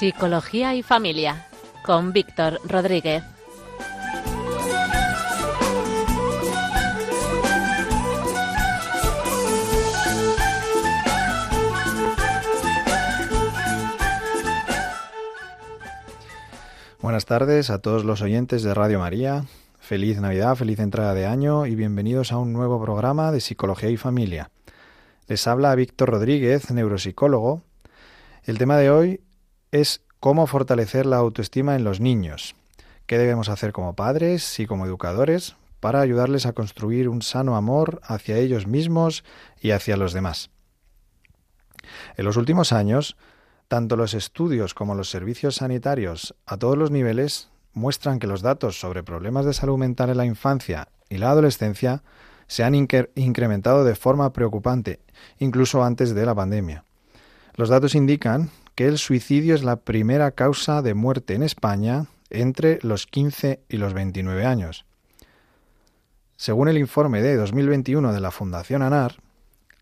Psicología y Familia con Víctor Rodríguez. Buenas tardes a todos los oyentes de Radio María. Feliz Navidad, feliz entrada de año y bienvenidos a un nuevo programa de Psicología y Familia. Les habla Víctor Rodríguez, neuropsicólogo. El tema de hoy es cómo fortalecer la autoestima en los niños. ¿Qué debemos hacer como padres y como educadores para ayudarles a construir un sano amor hacia ellos mismos y hacia los demás? En los últimos años, tanto los estudios como los servicios sanitarios a todos los niveles muestran que los datos sobre problemas de salud mental en la infancia y la adolescencia se han incrementado de forma preocupante, incluso antes de la pandemia. Los datos indican que el suicidio es la primera causa de muerte en España entre los 15 y los 29 años. Según el informe de 2021 de la Fundación ANAR,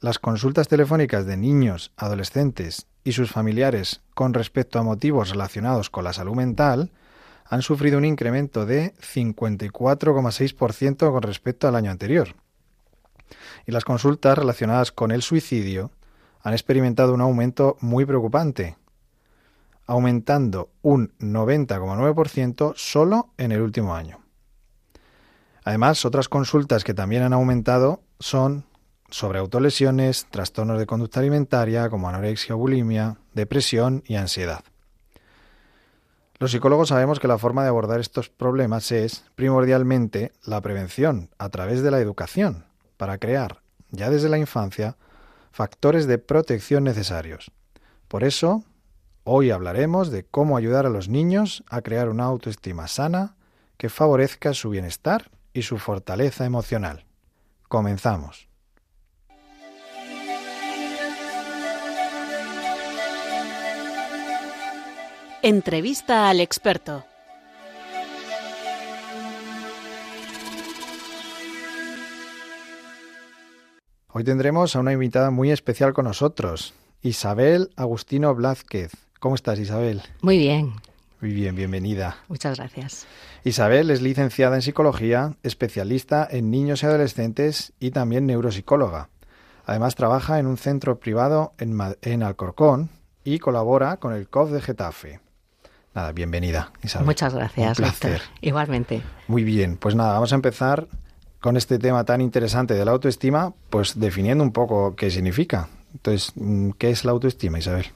las consultas telefónicas de niños, adolescentes y sus familiares con respecto a motivos relacionados con la salud mental han sufrido un incremento de 54,6% con respecto al año anterior. Y las consultas relacionadas con el suicidio han experimentado un aumento muy preocupante, aumentando un 90,9% solo en el último año. Además, otras consultas que también han aumentado son sobre autolesiones, trastornos de conducta alimentaria como anorexia o bulimia, depresión y ansiedad. Los psicólogos sabemos que la forma de abordar estos problemas es primordialmente la prevención a través de la educación, para crear, ya desde la infancia, factores de protección necesarios. Por eso, hoy hablaremos de cómo ayudar a los niños a crear una autoestima sana que favorezca su bienestar y su fortaleza emocional. Comenzamos. Entrevista al experto. Hoy tendremos a una invitada muy especial con nosotros, Isabel Agustino Blázquez. ¿Cómo estás, Isabel? Muy bien. Muy bien, bienvenida. Muchas gracias. Isabel es licenciada en psicología, especialista en niños y adolescentes y también neuropsicóloga. Además trabaja en un centro privado en, en Alcorcón y colabora con el COF de Getafe. Nada, bienvenida, Isabel. Muchas gracias, placer. Igualmente. Muy bien, pues nada, vamos a empezar con este tema tan interesante de la autoestima, pues definiendo un poco qué significa. Entonces, ¿qué es la autoestima, Isabel?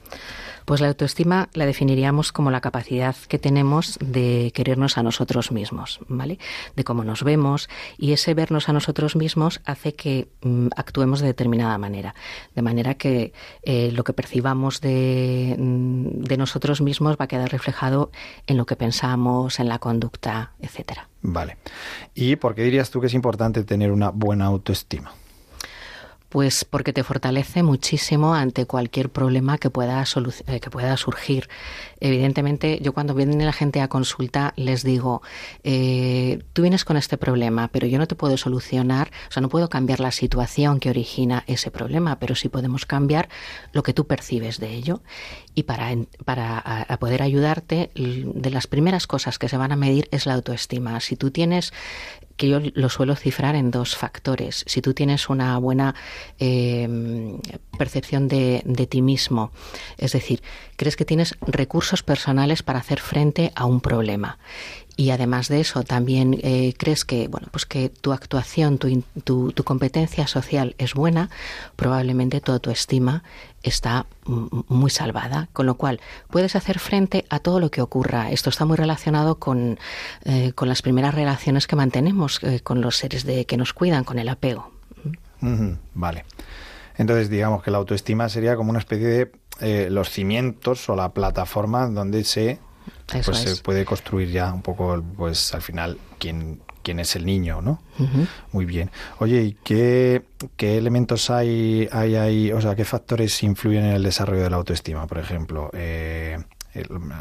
Pues la autoestima la definiríamos como la capacidad que tenemos de querernos a nosotros mismos, ¿vale? De cómo nos vemos y ese vernos a nosotros mismos hace que mm, actuemos de determinada manera, de manera que eh, lo que percibamos de, mm, de nosotros mismos va a quedar reflejado en lo que pensamos, en la conducta, etcétera. Vale. ¿Y por qué dirías tú que es importante tener una buena autoestima? Pues porque te fortalece muchísimo ante cualquier problema que pueda, eh, que pueda surgir. Evidentemente, yo cuando viene la gente a consulta les digo, eh, tú vienes con este problema, pero yo no te puedo solucionar, o sea, no puedo cambiar la situación que origina ese problema, pero sí podemos cambiar lo que tú percibes de ello. Y para, para poder ayudarte, de las primeras cosas que se van a medir es la autoestima. Si tú tienes que yo lo suelo cifrar en dos factores. Si tú tienes una buena eh, percepción de, de, ti mismo, es decir, crees que tienes recursos personales para hacer frente a un problema. Y además de eso, también eh, crees que, bueno, pues que tu actuación, tu, tu, tu, competencia social es buena, probablemente toda tu estima está muy salvada, con lo cual puedes hacer frente a todo lo que ocurra. Esto está muy relacionado con, eh, con las primeras relaciones que mantenemos eh, con los seres de, que nos cuidan, con el apego. Vale. Entonces, digamos que la autoestima sería como una especie de eh, los cimientos o la plataforma donde se, pues, se puede construir ya un poco, pues al final, quién, quién es el niño, ¿no? Muy bien. Oye, ¿y qué, qué elementos hay, hay ahí, o sea, qué factores influyen en el desarrollo de la autoestima, por ejemplo? Eh,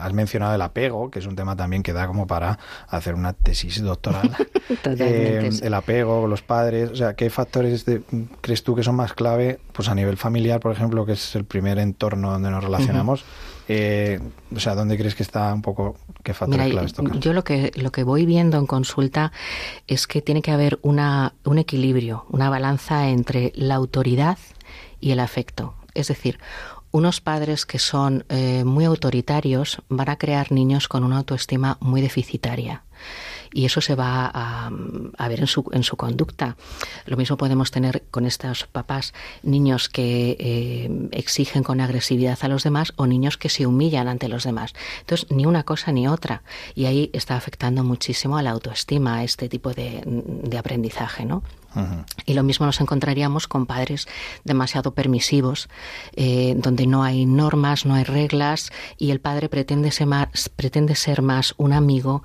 has mencionado el apego, que es un tema también que da como para hacer una tesis doctoral. eh, el apego, los padres, o sea, ¿qué factores de, crees tú que son más clave, pues a nivel familiar, por ejemplo, que es el primer entorno donde nos relacionamos? Uh -huh. Eh, o sea, ¿dónde crees que está un poco qué factores claves Yo lo que lo que voy viendo en consulta es que tiene que haber una un equilibrio, una balanza entre la autoridad y el afecto. Es decir, unos padres que son eh, muy autoritarios van a crear niños con una autoestima muy deficitaria y eso se va a, ver en su, en su conducta. Lo mismo podemos tener con estos papás, niños que eh, exigen con agresividad a los demás o niños que se humillan ante los demás. Entonces, ni una cosa ni otra. Y ahí está afectando muchísimo a la autoestima, a este tipo de, de aprendizaje, ¿no? Y lo mismo nos encontraríamos con padres demasiado permisivos, eh, donde no hay normas, no hay reglas y el padre pretende ser más, pretende ser más un amigo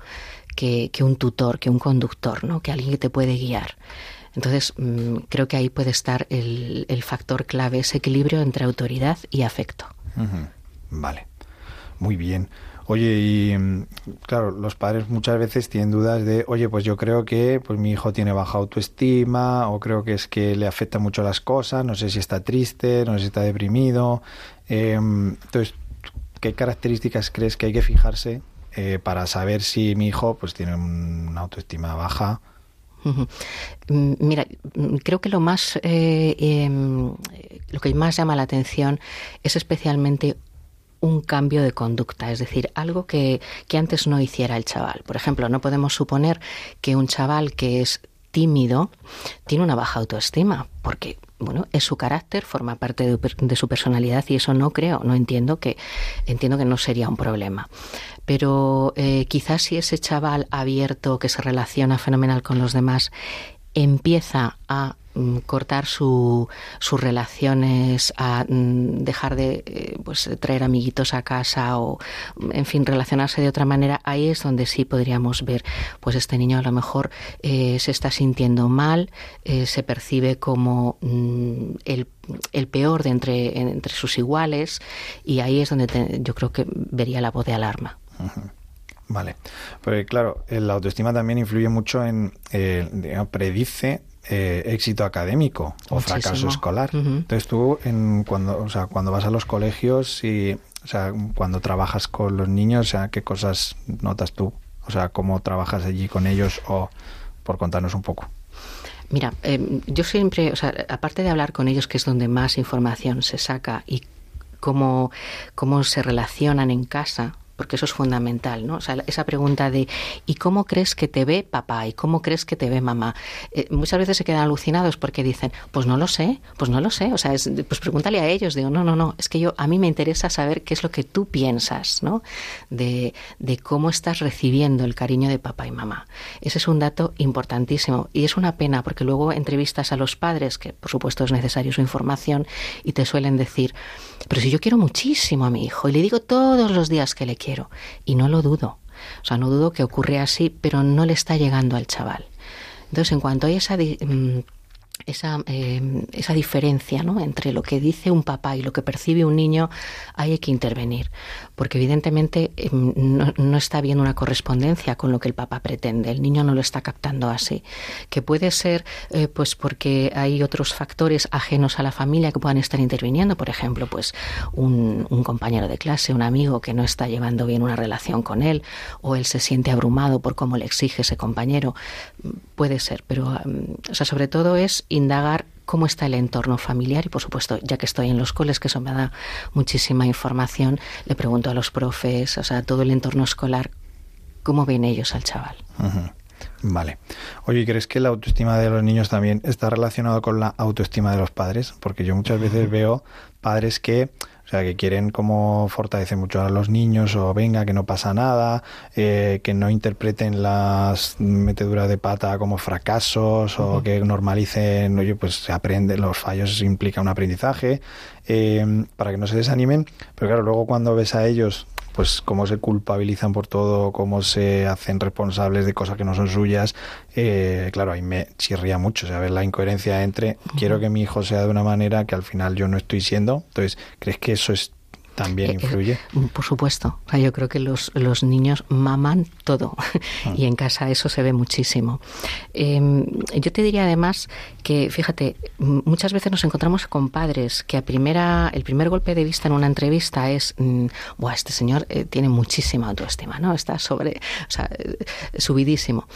que, un tutor, que un conductor, ¿no? que alguien que te puede guiar. Entonces, mm, creo que ahí puede estar el, factor clave, ese equilibrio entre autoridad y afecto. Vale, muy bien. Oye, y mm, claro, los padres muchas veces tienen dudas de, oye, pues yo creo que pues mi hijo tiene baja autoestima o creo que es que le afecta mucho las cosas, no sé si está triste, no sé si está deprimido. Em, entonces, ¿qué características crees que hay que fijarse eh, para saber si mi hijo pues tiene una autoestima baja. Mm, mira, mm, creo que lo más eh, em, lo que más llama la atención es especialmente un cambio de conducta, es decir, algo que, que antes no hiciera el chaval. Por ejemplo, no podemos suponer que un chaval que es tímido tiene una baja autoestima, porque bueno, es su carácter, forma parte de, su personalidad y eso no creo, no entiendo que entiendo que no sería un problema. Pero eh, quizás si ese chaval abierto que se relaciona fenomenal con los demás empieza a cortar su, sus relaciones, mm, dejar de eh, pues, traer amiguitos a casa o, en fin, relacionarse de otra manera, ahí es donde sí podríamos ver, pues este niño a lo mejor eh, se está sintiendo mal, eh, se percibe como mm, el, el, peor de entre, entre sus iguales y ahí es donde yo creo que vería la voz de alarma. Vale, porque claro, la autoestima también influye mucho en, predice eh, éxito académico o fracaso escolar. Entonces tú, en, cuando, o sea, cuando vas a los colegios y, o sea, cuando trabajas con los niños, o sea, ¿qué cosas notas tú? O sea, ¿cómo trabajas allí con ellos o por contarnos un poco? Mira, em, yo siempre, o sea, aparte de hablar con ellos, que es donde más información se saca y cómo, cómo se relacionan en casa, porque eso es fundamental, ¿no? O sea, esa pregunta de ¿y cómo crees que te ve papá? ¿Y cómo crees que te ve mamá? Eh, muchas veces se quedan alucinados porque dicen, pues no lo sé, pues no lo sé, o sea, pues pregúntale a ellos, digo, no, no, no, es que yo, a mí me interesa saber qué es lo que tú piensas, ¿no? De, de cómo estás recibiendo el cariño de papá y mamá. Ese es un dato importantísimo y es una pena porque luego entrevistas a los padres, que por supuesto es necesario su información, y te suelen decir, pero si yo quiero muchísimo a mi hijo y le digo todos los días que le quiero, y no lo dudo. O sea, no dudo que ocurre así, pero no le está llegando al chaval. Entonces, en cuanto hay esa mm, esa, eh, esa diferencia ¿no? entre lo que dice un papá y lo que percibe un niño, hay que intervenir, porque evidentemente em, no, está viendo una correspondencia con lo que el papá pretende, el niño no lo está captando así, que puede ser eh, pues porque hay otros factores ajenos a la familia que puedan estar interviniendo, por ejemplo, pues un, un compañero de clase, un amigo que no está llevando bien una relación con él, o él se siente abrumado por cómo le exige ese compañero, puede ser, pero o sea, sobre todo es indagar cómo está el entorno familiar y por supuesto ya que estoy en los coles que eso me da muchísima información le pregunto a los profes o sea todo el entorno escolar cómo ven ellos al chaval Vale. Oye, ¿crees que la autoestima de los niños también está relacionado con la autoestima de los padres? Porque yo muchas veces veo padres que o sea, que quieren como fortalecer mucho a los niños o venga, que no pasa nada, eh, que no interpreten las meteduras de pata como fracasos o que normalicen, oye, pues se aprende, los fallos implica un aprendizaje, eh, para que no se desanimen. Pero claro, luego cuando ves a ellos pues cómo se culpabilizan por todo, cómo se hacen responsables de cosas que no son suyas, eh, claro, ahí me chirría mucho, o la incoherencia entre quiero que mi hijo sea de una manera que al final yo no estoy siendo, entonces, ¿crees que eso es También influye. por supuesto. O sea, yo creo que los, los niños maman todo ah. y en casa eso se ve muchísimo. Em, yo te diría además que, fíjate, muchas veces nos encontramos con padres que a primera, el primer golpe de vista en una entrevista es, mm, Buah, este señor eh, tiene muchísima autoestima, ¿no? Está sobre, o sea, eh, subidísimo.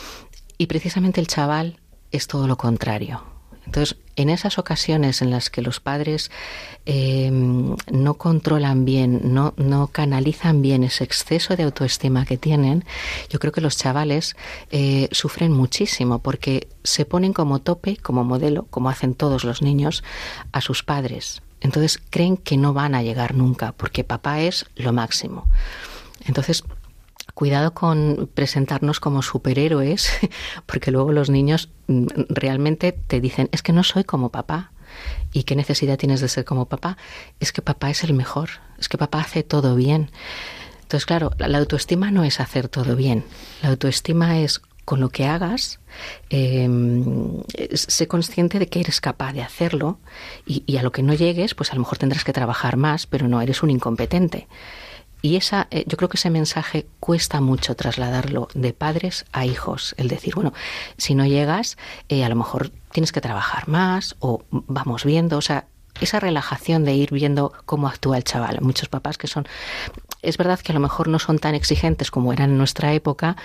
Y precisamente el chaval es todo lo contrario. Entonces, en esas ocasiones en las que los padres em, no controlan bien, no, canalizan bien ese exceso de autoestima que tienen, yo creo que los chavales eh, sufren muchísimo porque se ponen como tope, como modelo, como hacen todos los niños, a sus padres. Entonces creen que no van a llegar nunca porque papá es lo máximo. Entonces, cuidado con presentarnos como superhéroes, porque luego los niños mm, realmente te dicen, es que no soy como papá. ¿Y qué necesidad tienes de ser como papá? Es que papá es el mejor, es que papá hace todo bien. Entonces, claro, la, autoestima no es hacer todo bien. La autoestima es con lo que hagas, em, sé consciente de que eres capaz de hacerlo y, y, a lo que no llegues, pues a lo mejor tendrás que trabajar más, pero no eres un incompetente. Y esa, eh, yo creo que ese mensaje cuesta mucho trasladarlo de padres a hijos. El decir, bueno, si no llegas, eh, a lo mejor tienes que trabajar más o vamos viendo. O sea, esa relajación de ir viendo cómo actúa el chaval. Muchos papás que son es verdad que a lo mejor no son tan exigentes como eran en nuestra época,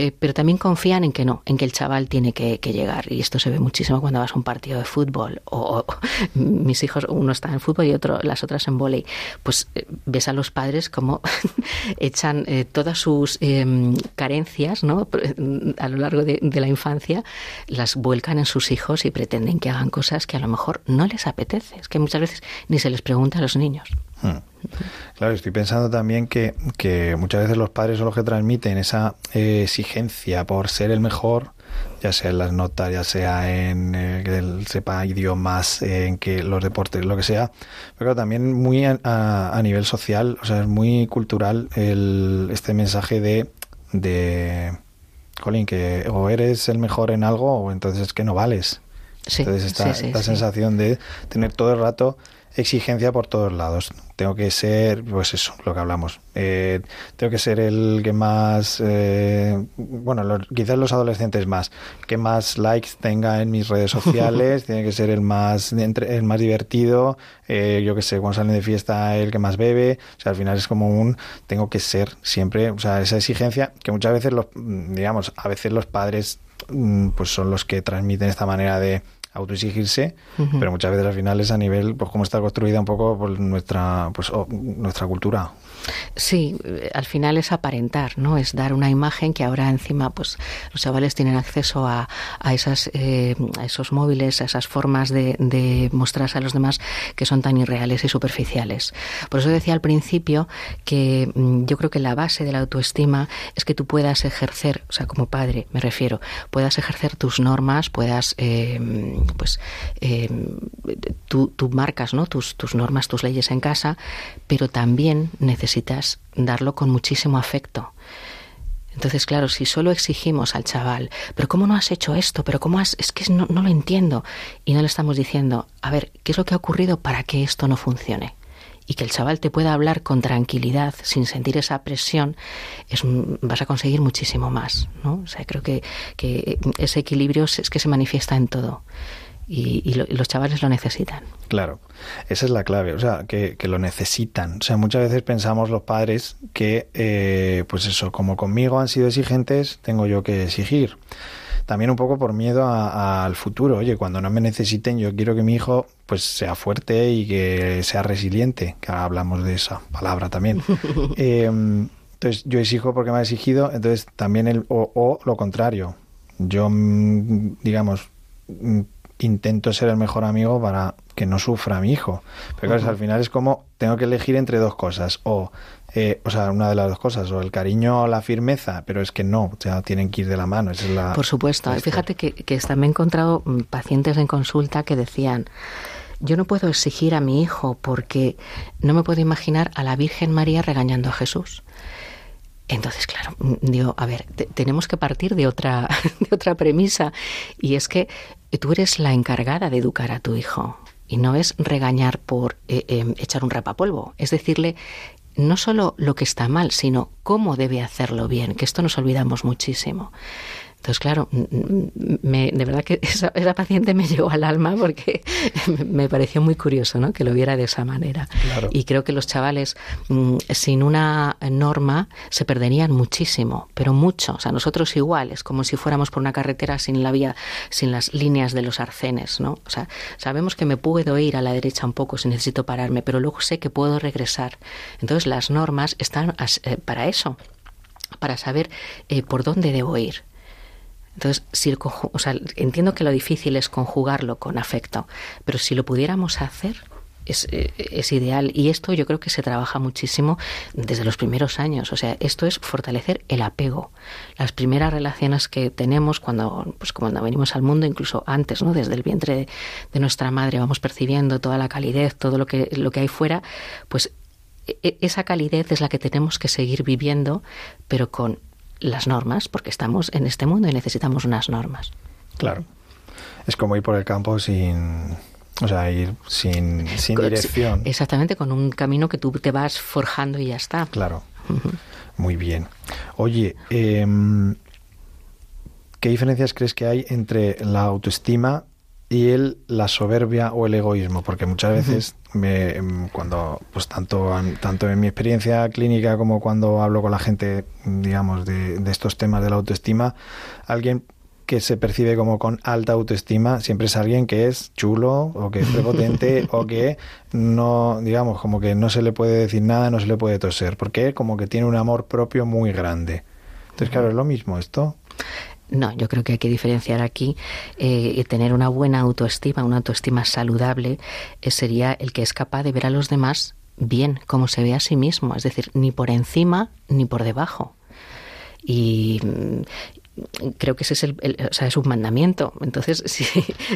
eh, pero también confían en que no, en que el chaval tiene que, llegar. Y esto se ve muchísimo cuando vas a un partido de fútbol o, mis hijos, uno está en fútbol y otro, las otras en volei. Pues eh, ves a los padres como echan eh, todas sus em, carencias ¿no? a lo largo de, de, la infancia, las vuelcan en sus hijos y pretenden que hagan cosas que a lo mejor no les apetece. Es que muchas veces ni se les pregunta a los niños. Hmm. Claro, estoy pensando también que, que, muchas veces los padres son los que transmiten esa eh, exigencia por ser el mejor, ya sea en las notas, ya sea en eh, que él sepa idiomas, en que los deportes, lo que sea, pero también muy a, a, nivel social, o sea, es muy cultural el, este mensaje de, de, Colin, que o eres el mejor en algo o entonces es que no vales. entonces esta, esta sensación de tener todo el rato exigencia por todos lados. Tengo que ser, pues eso, lo que hablamos. Eh, tengo que ser el que más, eh, bueno, quizás los adolescentes más, que más likes tenga en mis redes sociales, tiene que ser el más, el más divertido, eh, yo que sé, cuando salen de fiesta el que más bebe, o sea, al final es como un, tengo que ser siempre, o sea, esa exigencia que muchas veces los, digamos, a veces los padres, mm, pues son los que transmiten esta manera de autoexigirse, pero muchas veces al final es a nivel, pues cómo está construida un poco por nuestra, pues, nuestra cultura. Sí, al final es aparentar, ¿no? Es dar una imagen que ahora encima, pues, los chavales tienen acceso a, a esas, eh, esos móviles, a esas formas de, mostrarse a los demás que son tan irreales y superficiales. Por eso decía al principio que mm, yo creo que la base de la autoestima es que tú puedas ejercer, o sea, como padre, me refiero, puedas ejercer tus normas, puedas eh, pues eh, tú, marcas ¿no? tus, tus normas, tus leyes en casa, pero también necesitas darlo con muchísimo afecto. Entonces, claro, si solo exigimos al chaval, pero ¿cómo no has hecho esto? Pero ¿cómo has...? Es que no, lo entiendo. Y no le estamos diciendo, a ver, ¿qué es lo que ha ocurrido para que esto no funcione? Y que el chaval te pueda hablar con tranquilidad, sin sentir esa presión, es, vas a conseguir muchísimo más, ¿no? O sea, creo que ese equilibrio es que se manifiesta en todo y, los chavales lo necesitan. Claro, esa es la clave, o sea, que, lo necesitan. O sea, muchas veces pensamos los padres que, eh, pues eso, como conmigo han sido exigentes, tengo yo que exigir. También un poco por miedo al futuro. Oye, cuando no me necesiten, yo quiero que mi hijo pues sea fuerte y que sea resiliente, que ahora hablamos de esa palabra también. Em, entonces, yo exijo porque me ha exigido, entonces también el, o, o lo contrario. Yo, mm, digamos, mm, intento ser el mejor amigo para que no sufra mi hijo. Pero al final es como tengo que elegir entre dos cosas. O, eh, o sea, una de las dos cosas, o el cariño o la firmeza, pero es que no, o sea, tienen que ir de la mano. es la, Por supuesto. Fíjate que, que me he encontrado mm, pacientes en consulta que decían, yo no puedo exigir a mi hijo porque no me puedo imaginar a la Virgen María regañando a Jesús. Entonces, claro, mm, digo, a ver, tenemos que partir de otra, de otra premisa y es que tú eres la encargada de educar a tu hijo. y no es regañar por eh, em, echar un rapapolvo, es decirle no solo lo que está mal, sino cómo debe hacerlo bien, que esto nos olvidamos muchísimo. Entonces, claro, me, de verdad que esa, paciente me llegó al alma porque me pareció muy curioso ¿no? que lo viera de esa manera. Y creo que los chavales mm, sin una norma se perderían muchísimo, pero mucho. O sea, nosotros igual, es como si fuéramos por una carretera sin la vía, sin las líneas de los arcenes, ¿no? O sea, sabemos que me puedo ir a la derecha un poco si necesito pararme, pero luego sé que puedo regresar. Entonces, las normas están eh, para eso, para saber eh, por dónde debo ir. Entonces, si el o sea, entiendo que lo difícil es conjugarlo con afecto, pero si lo pudiéramos hacer, es, eh, es, ideal. Y esto yo creo que se trabaja muchísimo desde los primeros años. O sea, esto es fortalecer el apego. Las primeras relaciones que tenemos cuando, pues, cuando venimos al mundo, incluso antes, ¿no? Desde el vientre de, nuestra madre, vamos percibiendo toda la calidez, todo lo que, lo que hay fuera, pues e, e, esa calidez es la que tenemos que seguir viviendo, pero con las normas, porque estamos en este mundo y necesitamos unas normas. Claro. Es como ir por el campo sin, o sea, ir sin, sin dirección. Exactamente, con un camino que tú te vas forjando y ya está. Claro. Muy bien. Oye, em, ¿qué diferencias crees que hay entre la autoestima y el, la soberbia o el egoísmo? Porque muchas veces me, em, cuando, pues tanto, tanto en mi experiencia clínica como cuando hablo con la gente, digamos, de, de estos temas de la autoestima, alguien que se percibe como con alta autoestima siempre es alguien que es chulo o que es prepotente o que no, digamos, como que no se le puede decir nada, no se le puede toser, porque como que tiene un amor propio muy grande. Entonces, claro, es lo mismo esto. No, yo creo que hay que diferenciar aquí eh, tener una buena autoestima, una autoestima saludable, eh, sería el que es capaz de ver a los demás bien, como se ve a sí mismo, es decir, ni por encima ni por debajo. Y, creo que ese es, el, o sea, es un mandamiento. Entonces, si,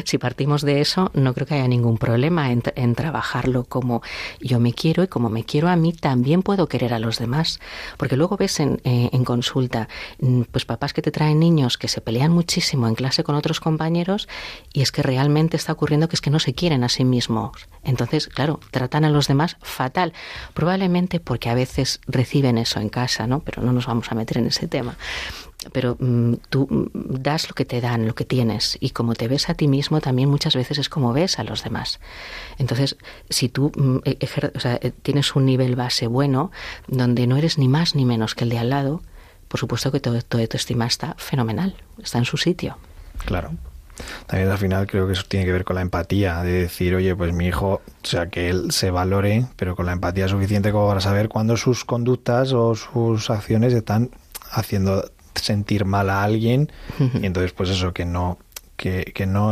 si, partimos de eso, no creo que haya ningún problema en, en, trabajarlo como yo me quiero y como me quiero a mí, también puedo querer a los demás. Porque luego ves en, eh, en consulta, mm, pues papás que te traen niños que se pelean muchísimo en clase con otros compañeros y es que realmente está ocurriendo que es que no se quieren a sí mismos. Entonces, claro, tratan a los demás fatal. Probablemente porque a veces reciben eso en casa, ¿no? Pero no nos vamos a meter en ese tema pero mm, tú mm, das lo que te dan, lo que tienes, y como te ves a ti mismo, también muchas veces es como ves a los demás. Entonces, si tú mm, e, tienes un nivel base bueno, donde no eres ni más ni menos que el de al lado, por supuesto que todo, todo tu estima está fenomenal, está en su sitio. Claro. También al final creo que eso tiene que ver con la empatía, de decir, oye, pues mi hijo, o sea, que él se valore, pero con la empatía suficiente como para saber cuándo sus conductas o sus acciones están haciendo sentir mal a alguien y entonces pues eso que no que, que no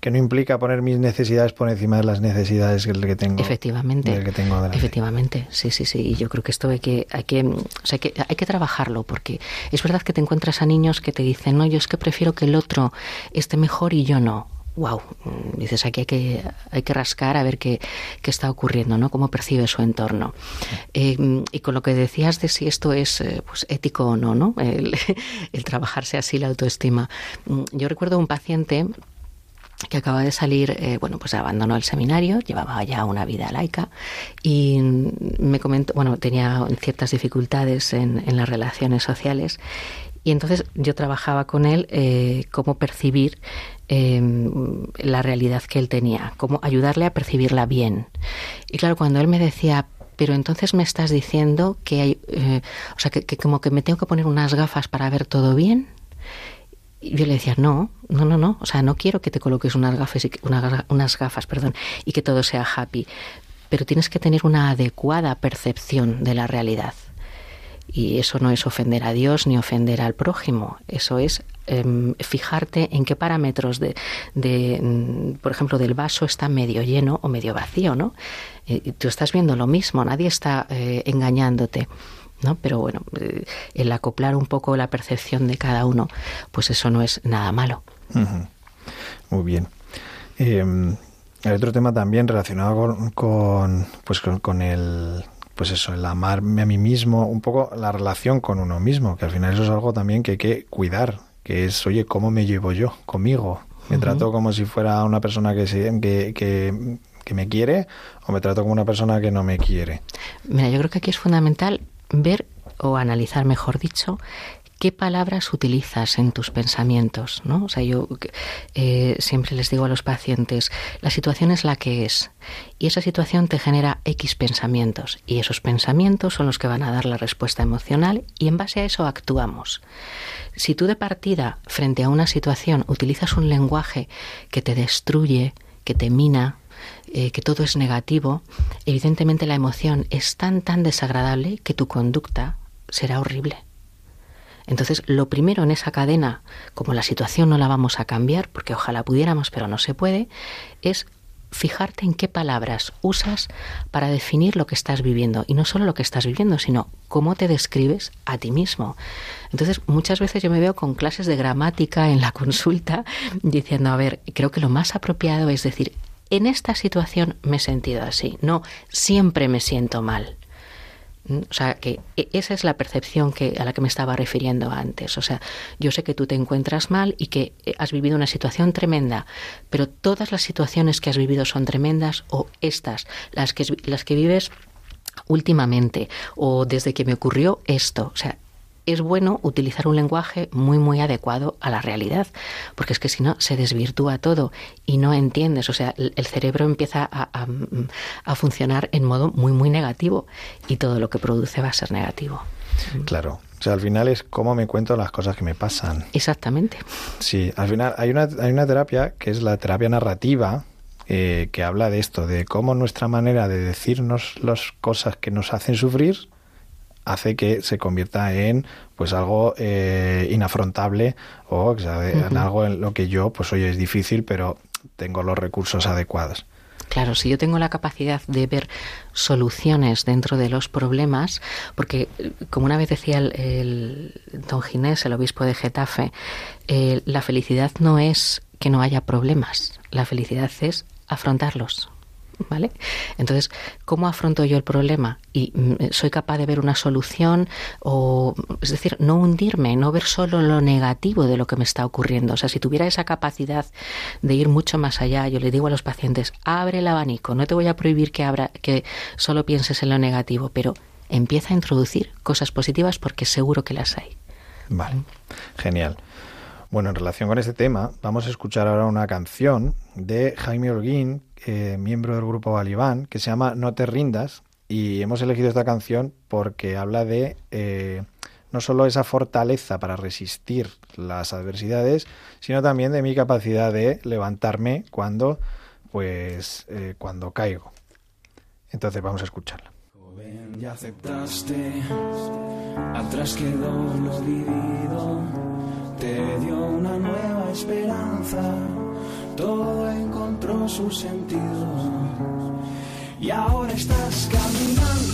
que no implica poner mis necesidades por encima de las necesidades que tengo efectivamente. que tengo efectivamente sí sí sí y yo creo que esto hay que hay que o sea, que hay que trabajarlo porque es verdad que te encuentras a niños que te dicen no yo es que prefiero que el otro esté mejor y yo no wow, dices aquí hay que, hay que rascar a ver qué, qué está ocurriendo, ¿no? Cómo percibe su entorno. Eh, y con lo que decías de si esto es eh, pues, ético o no, ¿no? El, trabajarse así la autoestima. Mm, yo recuerdo un paciente que acaba de salir, eh, bueno, pues abandonó el seminario, llevaba ya una vida laica y me comentó, bueno, tenía ciertas dificultades en, en las relaciones sociales y entonces yo trabajaba con él eh, cómo percibir em, la realidad que él tenía, cómo ayudarle a percibirla bien. Y claro, cuando él me decía, pero entonces me estás diciendo que hay, eh, o sea, que, como que me tengo que poner unas gafas para ver todo bien. Y yo le decía, no, no, no, no, o sea, no quiero que te coloques unas gafas, y, unas gafas, perdón, y que todo sea happy, pero tienes que tener una adecuada percepción de la realidad. Y eso no es ofender a Dios ni ofender al prójimo, eso es em, fijarte en qué parámetros de, de, mm, por ejemplo, del vaso está medio lleno o medio vacío, ¿no? Y tú estás viendo lo mismo, nadie está eh, engañándote. ¿no? Pero bueno, eh, el acoplar un poco la percepción de cada uno, pues eso no es nada malo. Muy bien. Eh, el otro tema también relacionado con, con pues con, el pues eso, el amarme a mí mismo, un poco la relación con uno mismo, que al final eso es algo también que hay que cuidar, que es, oye, ¿cómo me llevo yo conmigo? Me trato como si fuera una persona que, que, que que me quiere o me trato como una persona que no me quiere. Mira, yo creo que aquí es fundamental ver o analizar, mejor dicho, qué palabras utilizas en tus pensamientos, ¿no? O sea, yo eh, siempre les digo a los pacientes, la situación es la que es y esa situación te genera X pensamientos y esos pensamientos son los que van a dar la respuesta emocional y en base a eso actuamos. Si tú de partida frente a una situación utilizas un lenguaje que te destruye, que te mina, eh, que todo es negativo, evidentemente la emoción es tan tan desagradable que tu conducta será horrible. Entonces, lo primero en esa cadena, como la situación no la vamos a cambiar, porque ojalá pudiéramos, pero no se puede, es fijarte en qué palabras usas para definir lo que estás viviendo. Y no solo lo que estás viviendo, sino cómo te describes a ti mismo. Entonces, muchas veces yo me veo con clases de gramática en la consulta diciendo, a ver, creo que lo más apropiado es decir, en esta situación me he sentido así, no siempre me siento mal. O sea, que e, esa es la percepción que, a la que me estaba refiriendo antes. O sea, yo sé que tú te encuentras mal y que eh, has vivido una situación tremenda, pero todas las situaciones que has vivido son tremendas o estas, las que, las que vives últimamente o desde que me ocurrió esto. O sea, es bueno utilizar un lenguaje muy, muy adecuado a la realidad, porque es que si no se desvirtúa todo y no entiendes, o sea, el cerebro empieza a, a, funcionar en modo muy, muy negativo y todo lo que produce va a ser negativo. Claro. O sea, al final es cómo me cuento las cosas que me pasan. Exactamente. Sí, al final hay una, hay una terapia que es la terapia narrativa, eh, que habla de esto, de cómo nuestra manera de decirnos las cosas que nos hacen sufrir hace que se convierta en pues algo eh, inafrontable o en algo en lo que yo pues hoy es difícil pero tengo los recursos adecuados. Claro, si yo tengo la capacidad de ver soluciones dentro de los problemas, porque como una vez decía el, don Ginés, el obispo de Getafe, eh, la felicidad no es que no haya problemas, la felicidad es afrontarlos. ¿Vale? Entonces, ¿cómo afronto yo el problema? Y mm, soy capaz de ver una solución o, es decir, no hundirme, no ver solo lo negativo de lo que me está ocurriendo. O sea, si tuviera esa capacidad de ir mucho más allá, yo le digo a los pacientes, abre el abanico, no te voy a prohibir que abra, que solo pienses en lo negativo, pero empieza a introducir cosas positivas porque seguro que las hay. Vale, genial. Bueno, en relación con este tema, vamos a escuchar ahora una canción de Jaime Holguín, eh, miembro del grupo Balibán, que se llama No te rindas. Y hemos elegido esta canción porque habla de eh, no solo esa fortaleza para resistir las adversidades, sino también de mi capacidad de levantarme cuando, pues, eh, cuando caigo. Entonces vamos a escucharla. ya aceptaste, atrás quedó lo vivido te dio una nueva esperanza, todo encontró su sentido. Y ahora estás caminando,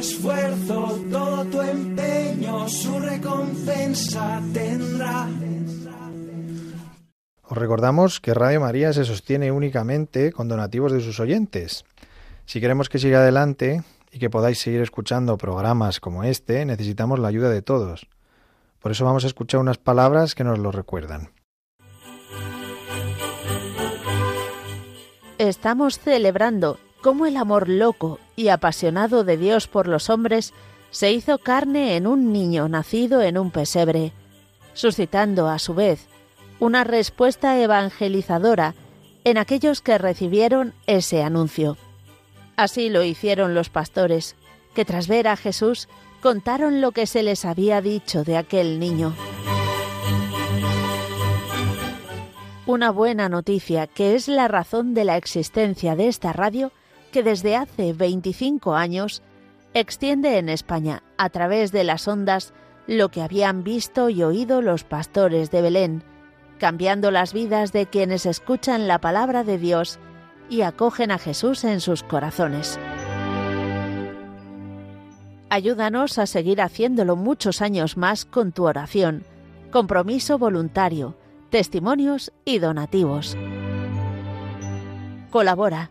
esfuerzo, todo tu empeño, su recompensa tendrá. Os recordamos que Radio María se sostiene únicamente con donativos de sus oyentes. Si queremos que siga adelante y que podáis seguir escuchando programas como este, necesitamos la ayuda de todos. Por eso vamos a escuchar unas palabras que nos lo recuerdan. Estamos celebrando cómo el amor loco y apasionado de Dios por los hombres se hizo carne en un niño nacido en un pesebre, suscitando a su vez una respuesta evangelizadora en aquellos que recibieron ese anuncio. Así lo hicieron los pastores, que tras ver a Jesús contaron lo que se les había dicho de aquel niño. Una buena noticia que es la razón de la existencia de esta radio que desde hace 25 años extiende en España a través de las ondas lo que habían visto y oído los pastores de Belén, cambiando las vidas de quienes escuchan la palabra de Dios y acogen a Jesús en sus corazones. Ayúdanos a seguir haciéndolo muchos años más con tu oración, compromiso voluntario, testimonios y donativos. Colabora.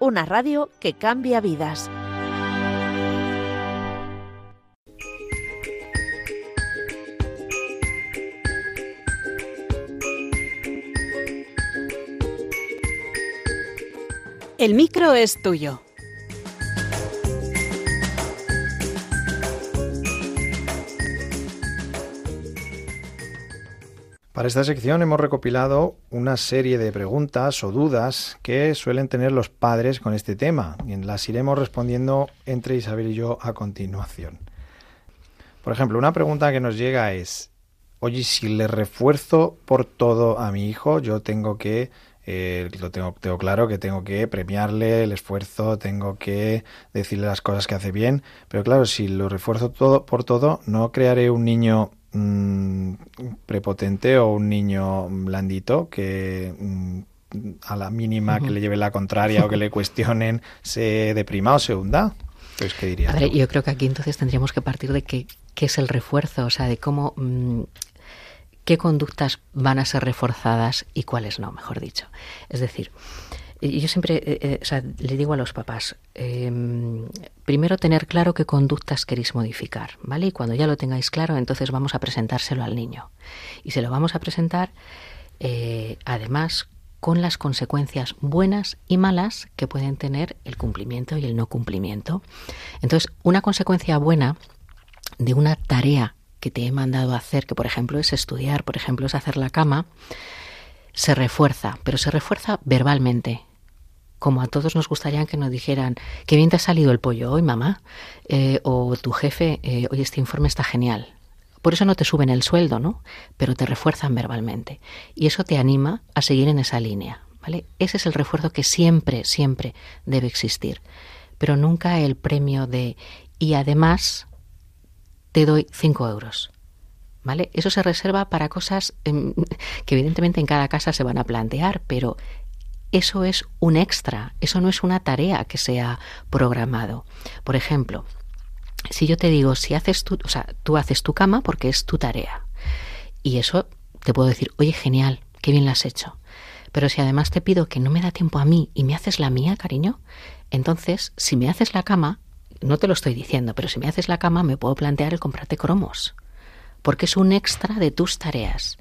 una radio que cambia vidas. El micro es tuyo. Para esta sección hemos recopilado una serie de preguntas o dudas que suelen tener los padres con este tema y las iremos respondiendo entre Isabel y yo a continuación. Por ejemplo, una pregunta que nos llega es, oye, si le refuerzo por todo a mi hijo, yo tengo que eh, lo tengo, tengo claro que tengo que premiarle el esfuerzo, tengo que decirle las cosas que hace bien, pero claro, si lo refuerzo todo por todo, no crearé un niño mm, prepotente o un niño blandito que mm, a la mínima que le lleve la contraria o que le cuestionen se deprima o se hunda. Pues, ¿qué dirías? A ver, yo creo que aquí entonces tendríamos que partir de qué, qué es el refuerzo, o sea, de cómo mm, qué conductas van a ser reforzadas y cuáles no, mejor dicho. Es decir, yo siempre eh, eh, o sea, le digo a los papás, em, primero tener claro qué conductas queréis modificar, ¿vale? Y cuando ya lo tengáis claro, entonces vamos a presentárselo al niño. Y se lo vamos a presentar, eh, además, con las consecuencias buenas y malas que pueden tener el cumplimiento y el no cumplimiento. Entonces, una consecuencia buena de una tarea que te he mandado a hacer, que por ejemplo es estudiar, por ejemplo es hacer la cama, se refuerza, pero se refuerza verbalmente. Como a todos nos gustaría que nos dijeran, qué bien te ha salido el pollo hoy, mamá, eh, o tu jefe, eh, hoy este informe está genial. Por eso no te suben el sueldo, ¿no? Pero te refuerzan verbalmente. Y eso te anima a seguir en esa línea, ¿vale? Ese es el refuerzo que siempre, siempre debe existir. Pero nunca el premio de, y además te doy 5 euros. ¿Vale? Eso se reserva para cosas em, que evidentemente en cada casa se van a plantear, pero eso es un extra, eso no es una tarea que sea programado. Por ejemplo, si yo te digo, si haces tú, o sea, tú haces tu cama porque es tu tarea. Y eso te puedo decir, oye, genial, qué bien la has hecho. Pero si además te pido que no me da tiempo a mí y me haces la mía, cariño, entonces, si me haces la cama, no te lo estoy diciendo, pero si me haces la cama me puedo plantear el comprarte cromos, porque es un extra de tus tareas.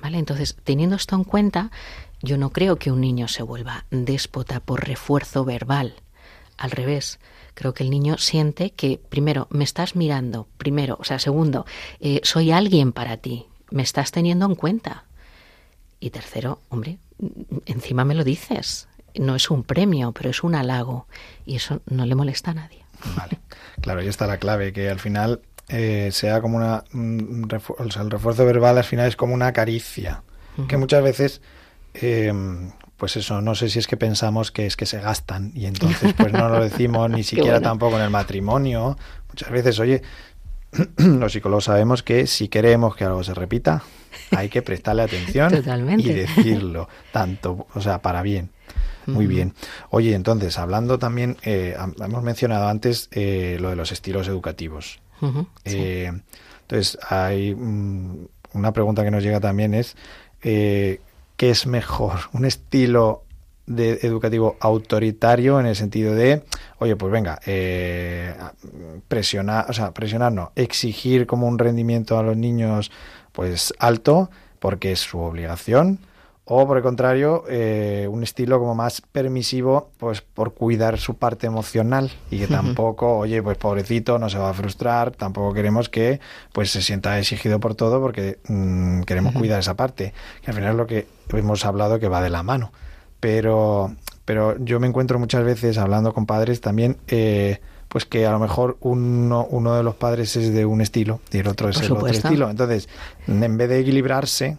¿Vale? Entonces, teniendo esto en cuenta, yo no creo que un niño se vuelva déspota por refuerzo verbal. Al revés, creo que el niño siente que, primero, me estás mirando, primero, o sea, segundo, eh, soy alguien para ti, me estás teniendo en cuenta. Y tercero, hombre, encima me lo dices. No es un premio, pero es un halago. Y eso no le molesta a nadie. Vale. Claro, ahí está la clave, que al final eh, sea como una... mm, refu- o sea, el refuerzo verbal al final es como una caricia. Que muchas veces, eh, pues eso, no sé si es que pensamos que es que se gastan y entonces pues no lo decimos ni siquiera bueno. tampoco en el matrimonio. Muchas veces, oye, los psicólogos sabemos que si queremos que algo se repita, hay que prestarle atención Totalmente. y decirlo, tanto, o sea, para bien. Muy bien. Oye, entonces, hablando también, eh, hemos mencionado antes eh, lo de los estilos educativos. Sí. Eh, entonces, hay mm, una pregunta que nos llega también es, eh, ¿qué es mejor? ¿Un estilo de educativo autoritario en el sentido de, oye, pues venga, eh, presionar, o sea, presionar no, exigir como un rendimiento a los niños pues alto porque es su obligación? O por el contrario, eh, un estilo como más permisivo, pues por cuidar su parte emocional y que tampoco, oye, pues pobrecito, no se va a frustrar, tampoco queremos que pues se sienta exigido por todo porque mm, queremos cuidar esa parte, que al final es lo que hemos hablado que va de la mano. Pero, pero yo me encuentro muchas veces hablando con padres también, eh, pues que a lo mejor uno, uno de los padres es de un estilo y el otro es el otro estilo. Entonces, en vez de equilibrarse,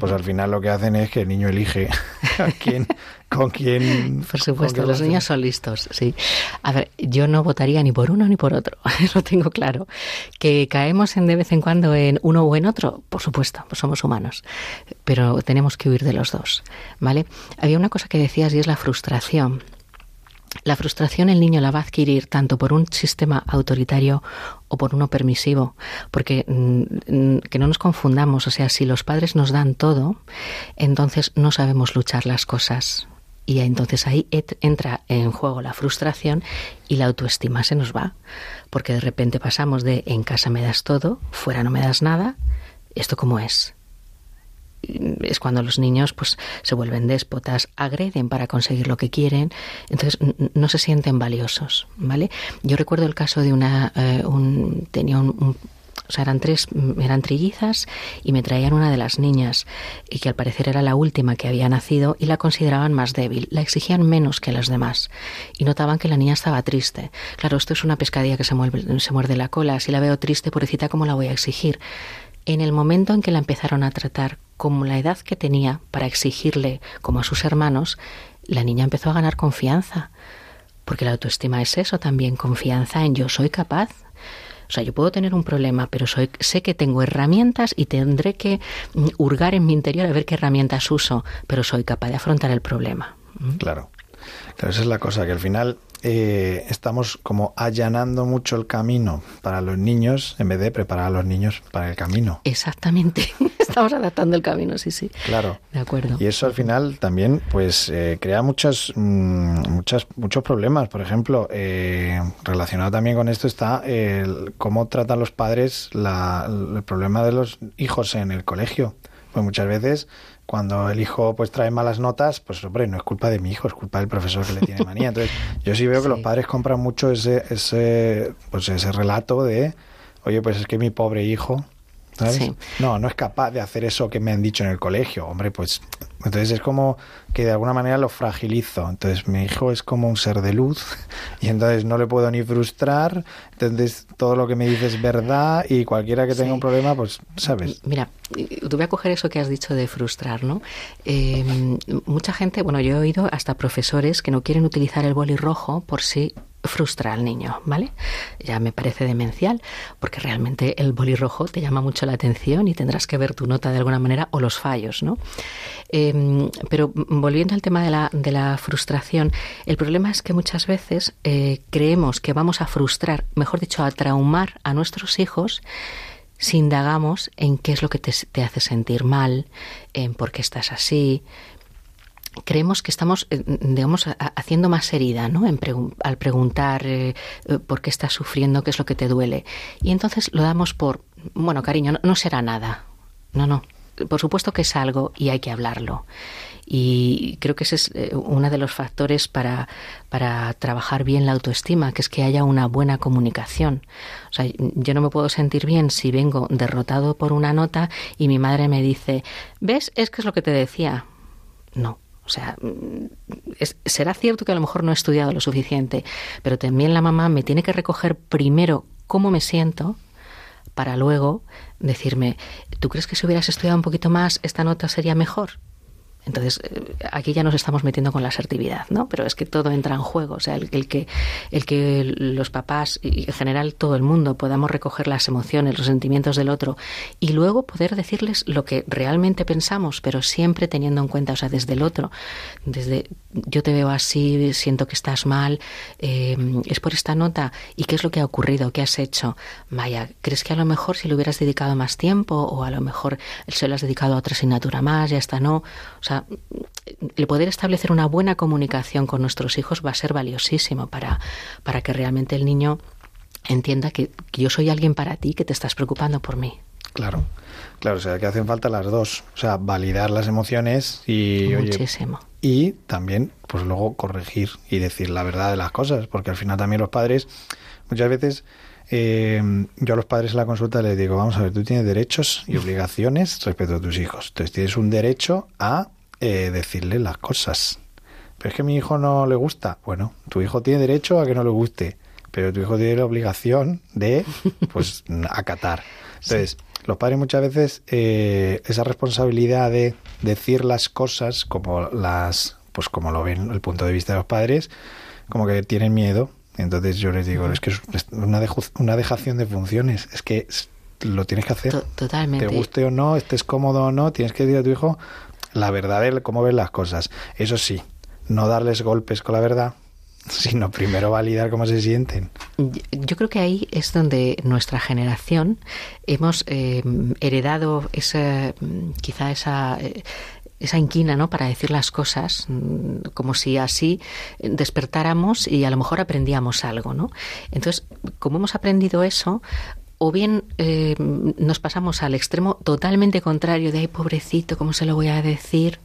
pues al final lo que hacen es que el niño elige a quién, con quién. Por supuesto, quién los lo niños son listos, sí. A ver, yo no votaría ni por uno ni por otro, lo tengo claro. Que caemos en de vez en cuando en uno o en otro, por supuesto, pues somos humanos, pero tenemos que huir de los dos, ¿vale? Había una cosa que decías y es la frustración. La frustración el niño la va a adquirir tanto por un sistema autoritario o por uno permisivo, porque mm, mm, que no nos confundamos, o sea, si los padres nos dan todo, entonces no sabemos luchar las cosas. Y entonces ahí entra en juego la frustración y la autoestima se nos va, porque de repente pasamos de en casa me das todo, fuera no me das nada, ¿esto cómo es? Es cuando los niños pues se vuelven déspotas, agreden para conseguir lo que quieren, entonces no se sienten valiosos, ¿vale? Yo recuerdo el caso de una eh, un, tenía un, un- o sea, eran tres, mm, eran trillizas y me traían una de las niñas y que al parecer era la última que había nacido y la consideraban más débil, la exigían menos que las demás y notaban que la niña estaba triste. Claro, esto es una pescadilla que se, mueve- se muerde la cola, si la veo triste, pobrecita, ¿cómo la voy a exigir? En el momento en que la empezaron a tratar como la edad que tenía para exigirle como a sus hermanos, la niña empezó a ganar confianza. Porque la autoestima es eso también, confianza en yo soy capaz. O sea, yo puedo tener un problema, pero soy, sé que tengo herramientas y tendré que mm, hurgar en mi interior a ver qué herramientas uso, pero soy capaz de afrontar el problema. ¿Mm? Claro. Claro, es la cosa, que al final eh, estamos como allanando mucho el camino para los niños en vez de preparar a los niños para el camino. Exactamente. Estamos adaptando el camino, sí, sí. Claro. De acuerdo. Y eso al final también pues eh, crea muchas, mm, muchas, muchos problemas. Por ejemplo, eh, relacionado también con esto está el cómo tratan los padres la- el problema de los hijos en el colegio. Pues muchas veces cuando el hijo pues trae malas notas, pues hombre, no es culpa de mi hijo, es culpa del profesor que le tiene manía. Entonces, yo sí veo que los padres compran mucho ese, ese, pues ese relato de, oye, pues es que mi pobre hijo, ¿sabes? Sí. No, no es capaz de hacer eso que me han dicho en el colegio, hombre, pues entonces es como que de alguna manera lo fragilizo. Entonces mi hijo es como un ser de luz y entonces no le puedo ni frustrar, entonces todo lo que me dice es verdad y cualquiera que tenga Sí. un problema, pues, ¿sabes? Mira, te voy a coger eso que has dicho de frustrar, ¿no? Eh, mucha gente, bueno, yo he oído hasta profesores que no quieren utilizar el boli rojo por si frustra al niño, ¿vale? Ya me parece demencial, porque realmente el boli rojo te llama mucho la atención y tendrás que ver tu nota de alguna manera o los fallos, ¿no? Eh, pero volviendo al tema de la, de la frustración, el problema es que muchas veces eh, creemos que vamos a frustrar, mejor dicho, a traumar a nuestros hijos si indagamos en qué es lo que te, te hace sentir mal, en por qué estás así. Creemos que estamos, eh, digamos, haciendo más herida, ¿no? En al preguntar eh, eh, por qué estás sufriendo, qué es lo que te duele. Y entonces lo damos por, bueno, cariño, no, será nada. No, no. Por supuesto que es algo y hay que hablarlo. Y creo que ese es uno de los factores para, para trabajar bien la autoestima, que es que haya una buena comunicación. O sea, yo no me puedo sentir bien si vengo derrotado por una nota y mi madre me dice, ¿ves? Es que es lo que te decía. No, o sea, será cierto que a lo mejor no he estudiado lo suficiente, pero también la mamá me tiene que recoger primero cómo me siento para luego decirme, ¿tú crees que si hubieras estudiado un poquito más esta nota sería mejor? Entonces, eh, aquí ya nos estamos metiendo con la asertividad, ¿no? Pero es que todo entra en juego. O sea, el, que, el que los papás y en general todo el mundo podamos recoger las emociones, los sentimientos del otro y luego poder decirles lo que realmente pensamos, pero siempre teniendo en cuenta, o sea, desde el otro, desde yo te veo así, siento que estás mal, eh, es por esta nota y qué es lo que ha ocurrido, qué has hecho. Vaya, ¿crees que a lo mejor si le hubieras dedicado más tiempo o a lo mejor se lo has dedicado a otra asignatura más, ya está no? O sea, el poder establecer una buena comunicación con nuestros hijos va a ser valiosísimo para, para que realmente el niño entienda que, yo soy alguien para ti, que te estás preocupando por mí. Claro, claro, o sea, que hacen falta las dos, o sea, validar las emociones y... Muchísimo. y también, pues luego corregir y decir la verdad de las cosas, porque al final también los padres, muchas veces... Eh, yo a los padres en la consulta les digo, vamos a ver, tú tienes derechos y obligaciones respecto a tus hijos. Entonces tienes un derecho a eh, decirle las cosas. Pero es que a mi hijo no le gusta. Bueno, tu hijo tiene derecho a que no le guste, pero tu hijo tiene la obligación de, pues, acatar. Entonces, los padres muchas veces eh, esa responsabilidad de decir las cosas como las, pues como lo ven el punto de vista de los padres, como que tienen miedo. Entonces yo les digo, es que es una, una dejación de funciones, es que lo tienes que hacer. Totalmente. Te guste o no, estés cómodo o no, tienes que decir a tu hijo, la verdad de cómo ven las cosas. Eso sí, no darles golpes con la verdad, sino primero validar cómo se sienten. Yo creo que ahí es donde nuestra generación hemos eh, heredado esa, quizá esa, eh, esa inquina, ¿no? Para decir las cosas, mm, como si así despertáramos y a lo mejor aprendíamos algo, ¿no? Entonces, como hemos aprendido eso, o bien eh, nos pasamos al extremo totalmente contrario de, ay, pobrecito, ¿cómo se lo voy a decir?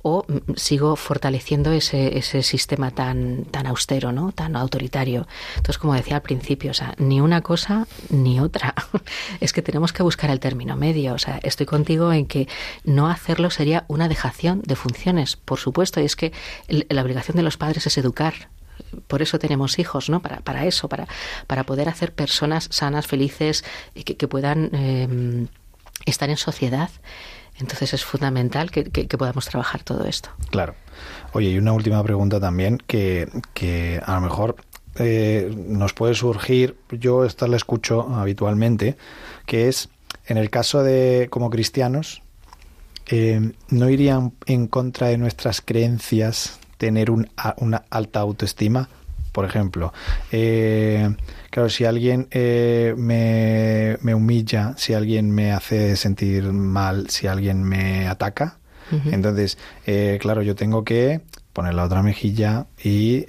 O mm, sigo fortaleciendo ese, ese sistema tan, tan austero, ¿no? tan autoritario. Entonces, como decía al principio, o sea, ni una cosa ni otra. es que tenemos que buscar el término medio. O sea, estoy contigo en que no hacerlo sería una dejación de funciones, por supuesto. Y es que la obligación de los padres es educar, por eso tenemos hijos, ¿no? Para, para eso, para, para poder hacer personas sanas, felices, y que, puedan em, estar en sociedad. Entonces es fundamental que, podamos trabajar todo esto. Claro. Oye, y una última pregunta también que, que a lo mejor eh, nos puede surgir, yo esta la escucho habitualmente, que es, en el caso de como cristianos, eh, no irían en contra de nuestras creencias tener un, una alta autoestima. Por ejemplo, eh, claro, si alguien eh, me, me, humilla, si alguien me hace sentir mal, si alguien me ataca, entonces, eh, claro, yo tengo que poner la otra mejilla y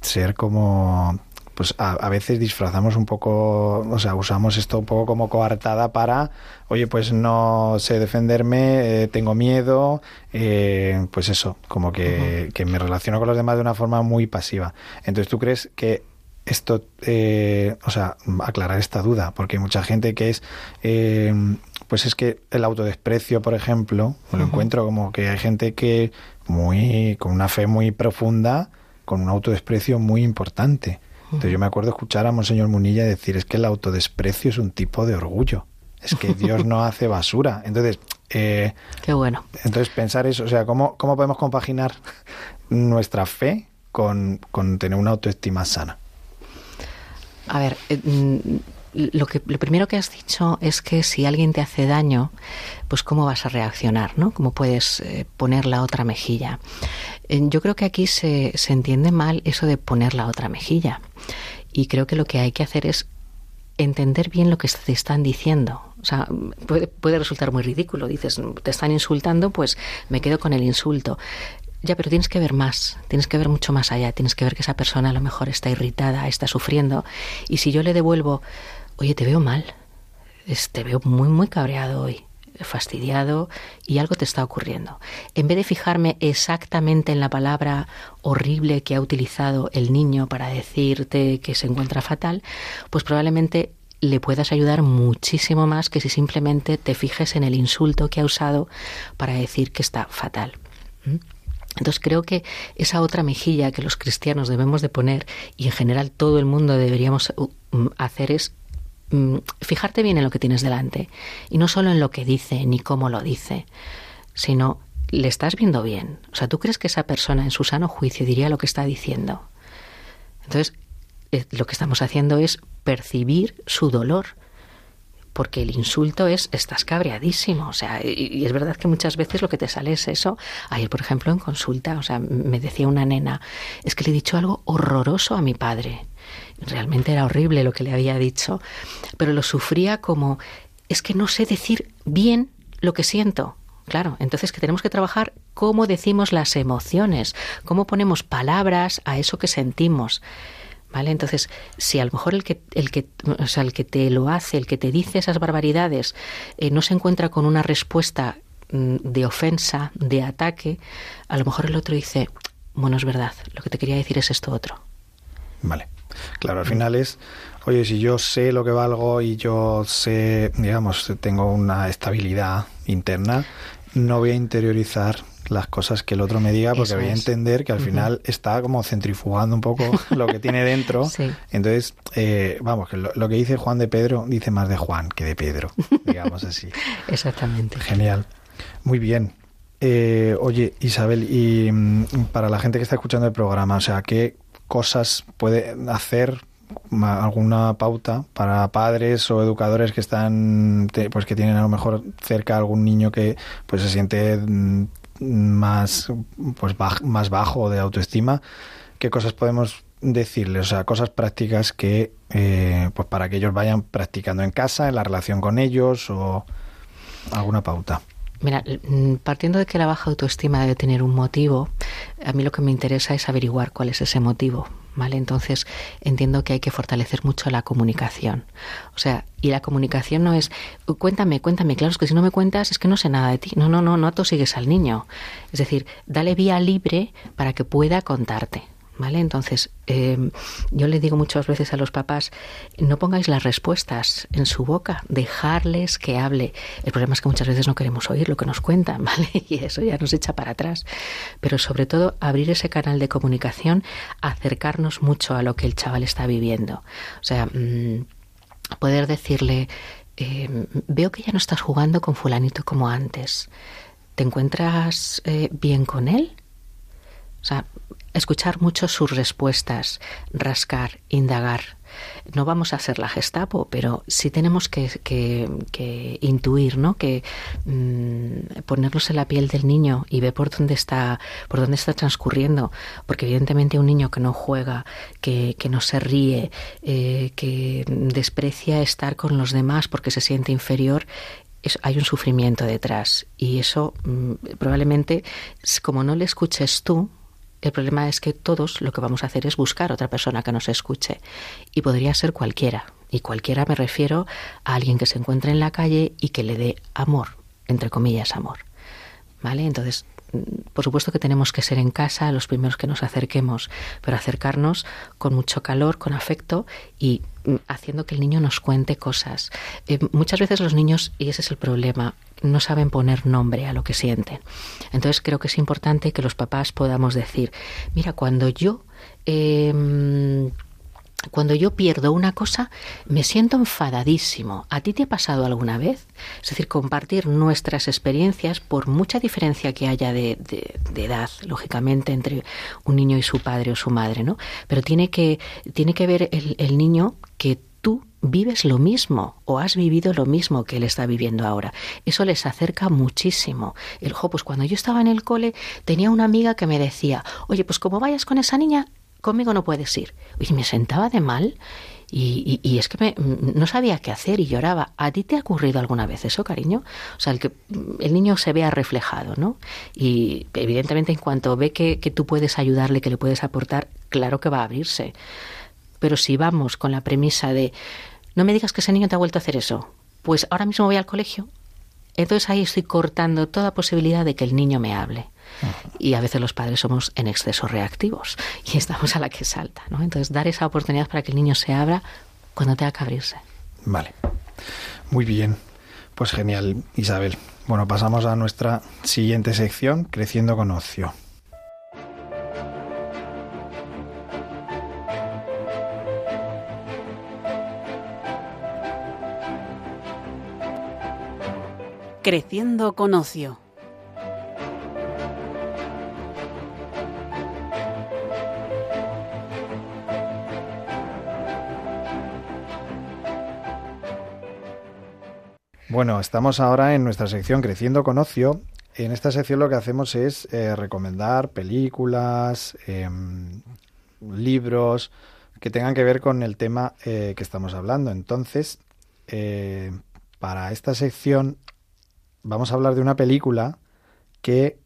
ser como pues a, veces disfrazamos un poco, o sea, usamos esto un poco como coartada para, oye, pues no sé defenderme, eh, tengo miedo, eh, pues eso, como que, que, me relaciono con los demás de una forma muy pasiva. Entonces, ¿tú crees que esto, eh, o sea, aclarar esta duda? Porque hay mucha gente que es, pues es que el autodesprecio, por ejemplo, lo encuentro como que hay gente que muy, con una fe muy profunda, con un autodesprecio muy importante. Entonces yo me acuerdo escuchar a Monseñor Munilla decir, es que el autodesprecio es un tipo de orgullo. Es que Dios no hace basura. Entonces... Eh, Qué bueno. Entonces pensar eso, o sea, ¿cómo, cómo podemos compaginar nuestra fe con, tener una autoestima sana? A ver, eh, mm, lo, que, lo primero que has dicho es que si alguien te hace daño, pues cómo vas a reaccionar, ¿no? ¿Cómo puedes eh, poner la otra mejilla? Yo creo que aquí se, se entiende mal eso de poner la otra mejilla. Y creo que lo que hay que hacer es entender bien lo que te están diciendo. O sea, puede, puede, resultar muy ridículo. Dices, te están insultando, pues me quedo con el insulto. Ya, pero tienes que ver más, tienes que ver mucho más allá, tienes que ver que esa persona a lo mejor está irritada, está sufriendo. Y si yo le devuelvo, oye, te veo mal, te veo muy, muy cabreado hoy. Fastidiado y algo te está ocurriendo. En vez de fijarme exactamente en la palabra horrible que ha utilizado el niño para decirte que se encuentra fatal, pues probablemente le puedas ayudar muchísimo más que si simplemente te fijes en el insulto que ha usado para decir que está fatal. ¿Mm? Entonces creo que esa otra mejilla que los cristianos debemos de poner y en general todo el mundo deberíamos uh, mm, hacer es mm, fijarte bien en lo que tienes delante y no solo en lo que dice ni cómo lo dice, sino le estás viendo bien. O sea, ¿tú crees que esa persona en su sano juicio diría lo que está diciendo? Entonces, eh, lo que estamos haciendo es percibir su dolor porque el insulto es estás cabreadísimo, o sea, y, es verdad que muchas veces lo que te sale es eso. Ayer, por ejemplo, en consulta, o sea, me decía una nena, es que le he dicho algo horroroso a mi padre. Realmente era horrible lo que le había dicho, pero lo sufría como es que no sé decir bien lo que siento. Claro, entonces que tenemos que trabajar cómo decimos las emociones, cómo ponemos palabras a eso que sentimos. ¿Vale? Entonces, si a lo mejor el que, el que, o sea, el que te lo hace, el que te dice esas barbaridades, eh, no se encuentra con una respuesta mm, de ofensa, de ataque, a lo mejor el otro dice, bueno, es verdad, lo que te quería decir es esto otro. Vale. Claro, al final es, oye, si yo sé lo que valgo y yo sé, digamos, tengo una estabilidad interna, no voy a interiorizar las cosas que el otro me diga porque voy a entender que al final está como centrifugando un poco lo que tiene dentro. Entonces, eh, vamos, que lo, que dice Juan de Pedro dice más de Juan que de Pedro, digamos así. Exactamente. Genial. Muy bien. Eh, oye, Isabel, y mm, para la gente que está escuchando el programa, o sea, ¿qué cosas puede hacer alguna pauta para padres o educadores que están pues que tienen a lo mejor cerca algún niño que pues se siente mm, más, pues, más bajo de autoestima, ¿qué cosas podemos decirles? O sea, cosas prácticas que, eh, pues para que ellos vayan practicando en casa, en la relación con ellos o alguna pauta. Mira, mm, partiendo de que la baja autoestima debe tener un motivo, a mí lo que me interesa es averiguar cuál es ese motivo. ¿vale? Entonces entiendo que hay que fortalecer mucho la comunicación. O sea, y la comunicación no es, cuéntame, cuéntame, claro, es que si no me cuentas es que no sé nada de ti. No, no, no, no sigues al niño. Es decir, dale vía libre para que pueda contarte. ¿Vale? Entonces, em, yo le digo muchas veces a los papás, no pongáis las respuestas en su boca, dejarles que hable. El problema es que muchas veces no queremos oír lo que nos cuentan, ¿vale? Y eso ya nos echa para atrás. Pero sobre todo, abrir ese canal de comunicación, acercarnos mucho a lo que el chaval está viviendo. O sea, mm, poder decirle, em, veo que ya no estás jugando con fulanito como antes. ¿Te encuentras eh, bien con él? O sea, escuchar mucho sus respuestas, rascar, indagar. No vamos a ser la Gestapo, pero sí tenemos que, intuir, ¿no? Que mm, ponernos en la piel del niño y ver por dónde está, por dónde está transcurriendo, porque evidentemente un niño que no juega, que, no se ríe, eh, que desprecia estar con los demás porque se siente inferior, hay un sufrimiento detrás y eso mm, probablemente como no le escuches tú el problema es que todos lo que vamos a hacer es buscar otra persona que nos escuche. Y podría ser cualquiera. Y cualquiera me refiero a alguien que se encuentre en la calle y que le dé amor, entre comillas, amor. ¿Vale? Entonces, por supuesto que tenemos que ser en casa los primeros que nos acerquemos, pero acercarnos con mucho calor, con afecto y mm, haciendo que el niño nos cuente cosas. Eh, muchas veces los niños, y ese es el problema, no saben poner nombre a lo que sienten. Entonces creo que es importante que los papás podamos decir, mira, cuando yo... Eh, cuando yo pierdo una cosa, me siento enfadadísimo. ¿A ti te ha pasado alguna vez? Es decir, compartir nuestras experiencias, por mucha diferencia que haya de, edad, lógicamente, entre un niño y su padre o su madre, ¿no? Pero tiene que, tiene que ver el, niño que vives lo mismo o has vivido lo mismo que él está viviendo ahora. Eso les acerca muchísimo. El jo, pues cuando yo estaba en el cole tenía una amiga que me decía, oye, pues como vayas con esa niña, conmigo no puedes ir. Y me sentaba de mal y, y, es que me, no sabía qué hacer y lloraba. ¿A ti te ha ocurrido alguna vez eso, cariño? O sea, el que el niño se vea reflejado, ¿no? Y evidentemente en cuanto ve que, que tú puedes ayudarle, que le puedes aportar, claro que va a abrirse. Pero si vamos con la premisa de, no me digas que ese niño te ha vuelto a hacer eso, pues ahora mismo voy al colegio Entonces ahí estoy cortando toda posibilidad de que el niño me hable. Y a veces los padres somos en exceso reactivos y estamos a la que salta, ¿no? Entonces dar esa oportunidad para que el niño se abra cuando tenga que abrirse. Vale. Muy bien. Pues genial, Isabel. Bueno, pasamos a nuestra siguiente sección, Creciendo con Ocio. Creciendo con ocio. Bueno, estamos ahora en nuestra sección Creciendo con Ocio. En esta sección lo que hacemos es eh, recomendar películas, em, libros que tengan que ver con el tema eh, que estamos hablando. Entonces, eh, para esta sección vamos a hablar de una película que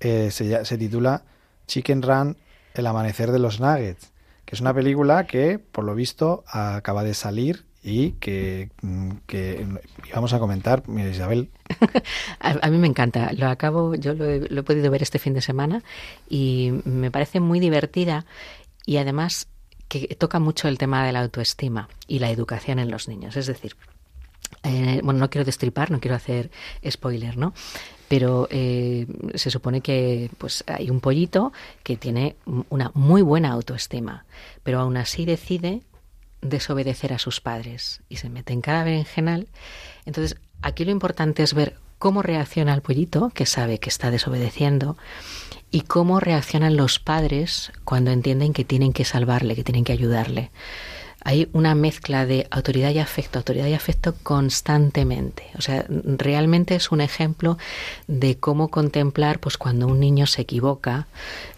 se, se titula Chicken Run, El amanecer de los nuggets, que es una película que, por lo visto, acaba de salir y que, mm, que íbamos a comentar, mira Isabel. a, mí me encanta, lo acabo, yo lo he, lo he, podido ver este fin de semana y me parece muy divertida y además que toca mucho el tema de la autoestima y la educación en los niños. Es decir, eh, bueno, no quiero destripar, no quiero hacer spoiler, ¿no? Pero eh, se supone que pues hay un pollito que tiene una muy buena autoestima, pero aún así decide desobedecer a sus padres y se mete en cada berenjenal. Entonces, aquí lo importante es ver cómo reacciona el pollito, que sabe que está desobedeciendo, y cómo reaccionan los padres cuando entienden que tienen que salvarle, que tienen que ayudarle hay una mezcla de autoridad y afecto, autoridad y afecto constantemente. O sea, realmente es un ejemplo de cómo contemplar, pues cuando un niño se equivoca,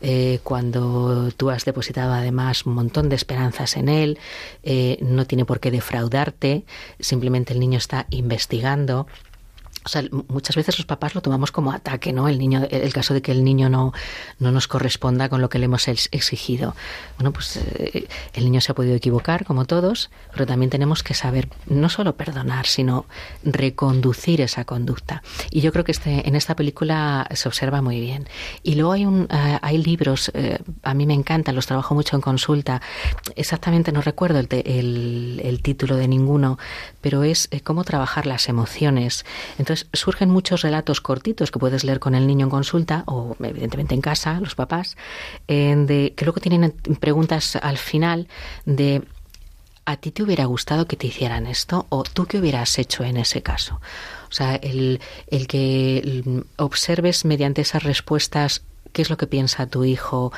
eh, cuando tú has depositado además un montón de esperanzas en él, eh, no tiene por qué defraudarte, simplemente el niño está investigando o sea, muchas veces los papás lo tomamos como ataque, ¿no? El niño, el caso de que el niño no, no nos corresponda con lo que le hemos exigido. Bueno, pues eh, el niño se ha podido equivocar, como todos, pero también tenemos que saber no solo perdonar, sino reconducir esa conducta. Y yo creo que este, en esta película se observa muy bien. Y luego hay, un, uh, hay libros, uh, a mí me encantan, los trabajo mucho en consulta. Exactamente no recuerdo el, el, el título de ninguno, pero es eh, cómo trabajar las emociones. Entonces, surgen muchos relatos cortitos que puedes leer con el niño en consulta o evidentemente en casa, los papás, de, que luego tienen preguntas al final de ¿a ti te hubiera gustado que te hicieran esto? ¿O tú qué hubieras hecho en ese caso? O sea, el, el que observes mediante esas respuestas qué es lo que piensa tu hijo,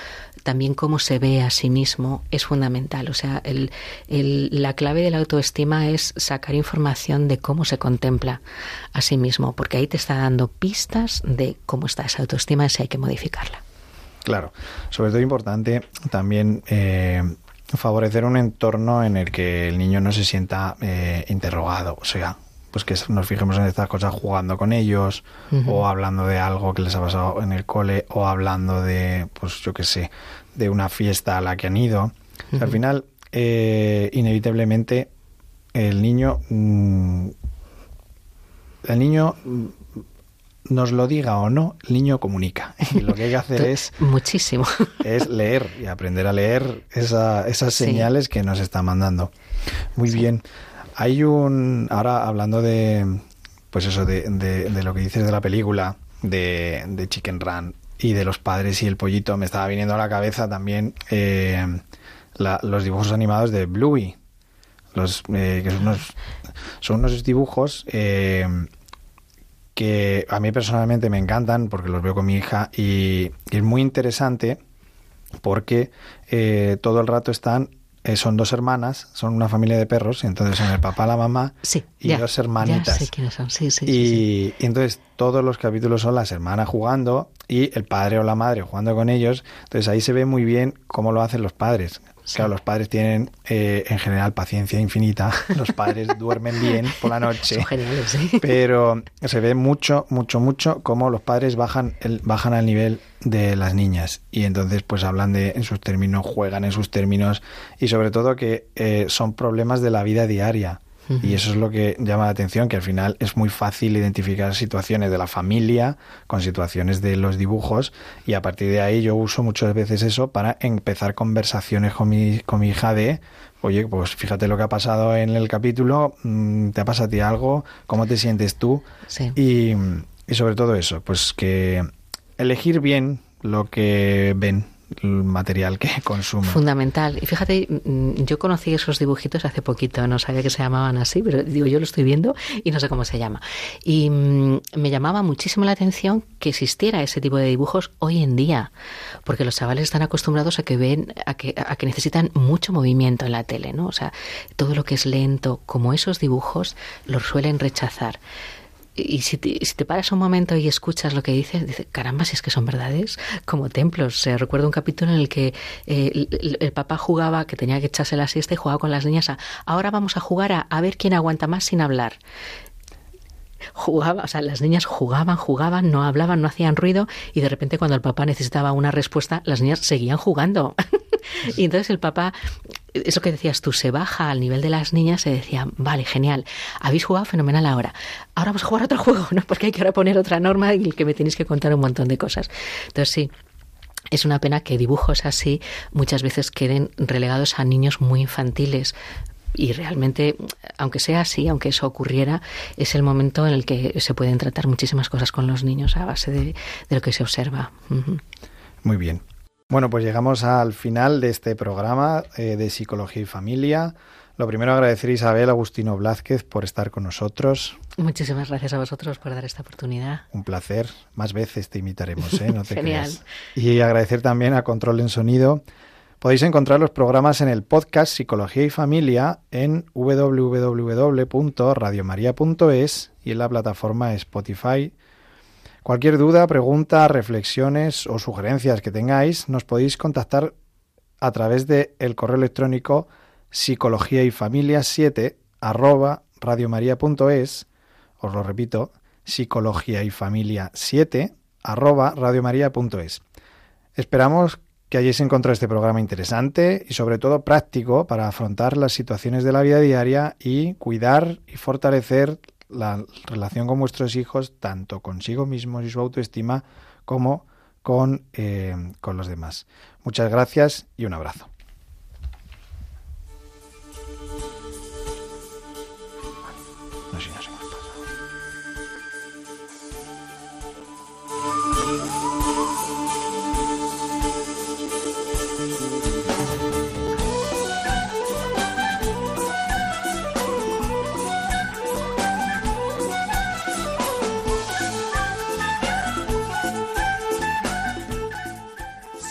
también cómo se ve a sí mismo, es fundamental. O sea, el, la clave de la autoestima es sacar información de cómo se contempla a sí mismo, porque ahí te está dando pistas de cómo está esa autoestima y si hay que modificarla. Claro, sobre todo importante también eh, favorecer un entorno en el que el niño no se sienta eh, interrogado, o sea, pues que nos fijemos en estas cosas jugando con ellos uh -huh. o hablando de algo que les ha pasado en el cole o hablando de, pues yo qué sé, de una fiesta a la que han ido. Uh -huh. al final, eh, inevitablemente, el niño, mmm, el niño nos lo diga o no, el niño comunica. Y lo que hay que hacer es... Muchísimo. Es leer y aprender a leer esa, esas señales sí. que nos está mandando. Muy sí. bien. Hay un. Ahora hablando de. Pues eso, de, de, de lo que dices de la película, de, de, Chicken Run y de los padres y el pollito, me estaba viniendo a la cabeza también eh, la, los dibujos animados de Bluey. Los, eh, que son unos, son unos dibujos eh, que a mí personalmente me encantan porque los veo con mi hija y, y es muy interesante porque eh, todo el rato están eh, son dos hermanas, son una familia de perros, y entonces son el papá, la mamá sí, y ya, dos hermanitas. Ya sé quiénes son, sí, sí. Y, sí, y, entonces todos los capítulos son las hermanas jugando y el padre o la madre jugando con ellos. Entonces ahí se ve muy bien cómo lo hacen los padres. Sí. Claro, los padres tienen eh, en general paciencia infinita. Los padres duermen bien por la noche. Son geniales, ¿sí? Pero se ve mucho, mucho, mucho cómo los padres bajan, el, bajan al nivel de las niñas. Y entonces pues hablan de en sus términos, juegan en sus términos y sobre todo que eh, son problemas de la vida diaria. Y eso es lo que llama la atención, que al final es muy fácil identificar situaciones de la familia con situaciones de los dibujos y a partir de ahí yo uso muchas veces eso para empezar conversaciones con mi, con mi hija de, oye, pues fíjate lo que ha pasado en el capítulo, mm, ¿te ha pasado a ti algo? ¿Cómo te sientes tú? Sí. Y, y sobre todo eso, pues que elegir bien lo que ven material que consumen. Fundamental. Y fíjate, mm, yo conocí esos dibujitos hace poquito, no sabía que se llamaban así, pero digo, yo lo estoy viendo y no sé cómo se llama. Y mm, me llamaba muchísimo la atención que existiera ese tipo de dibujos hoy en día, porque los chavales están acostumbrados a que ven, a que, a que necesitan mucho movimiento en la tele, ¿no? O sea, todo lo que es lento, como esos dibujos, los suelen rechazar y si te, si te, paras un momento y escuchas lo que dices, dices, caramba, si es que son verdades, como templos. Recuerdo un capítulo en el que eh, el, el, papá jugaba, que tenía que echarse la siesta y jugaba con las niñas a, ahora vamos a jugar a, a ver quién aguanta más sin hablar jugaba, o sea, las niñas jugaban, jugaban, no hablaban, no hacían ruido y de repente cuando el papá necesitaba una respuesta, las niñas seguían jugando. y entonces el papá, eso que decías tú, se baja al nivel de las niñas, se decía, vale, genial, habéis jugado fenomenal ahora, ahora vamos a jugar otro juego, ¿no? Porque hay que ahora poner otra norma y que me tenéis que contar un montón de cosas. Entonces sí, es una pena que dibujos así muchas veces queden relegados a niños muy infantiles, y realmente, aunque sea así, aunque eso ocurriera, es el momento en el que se pueden tratar muchísimas cosas con los niños a base de, lo que se observa. Muy bien. Bueno, pues llegamos al final de este programa eh, de Psicología y Familia. Lo primero, agradecer a Isabel Agustino Blázquez por estar con nosotros. Muchísimas gracias a vosotros por dar esta oportunidad. Un placer. Más veces te imitaremos, ¿eh? No te Genial. creas. Y agradecer también a Control en Sonido. Podéis encontrar los programas en el podcast Psicología y Familia en www.radiomaria.es y en la plataforma Spotify. Cualquier duda, pregunta, reflexiones o sugerencias que tengáis, nos podéis contactar a través del el correo electrónico psicología y familia 7 arroba radiomaria.es. Os lo repito, psicología y familia 7 arroba radiomaria.es. Esperamos que hayáis encontrado este programa interesante y sobre todo práctico para afrontar las situaciones de la vida diaria y cuidar y fortalecer la relación con vuestros hijos, tanto consigo mismos y su autoestima, como con, eh, con los demás. Muchas gracias y un abrazo.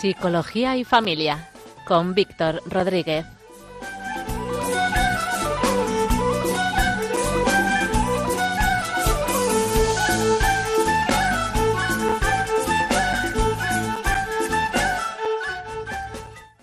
Psicología y Familia con Víctor Rodríguez.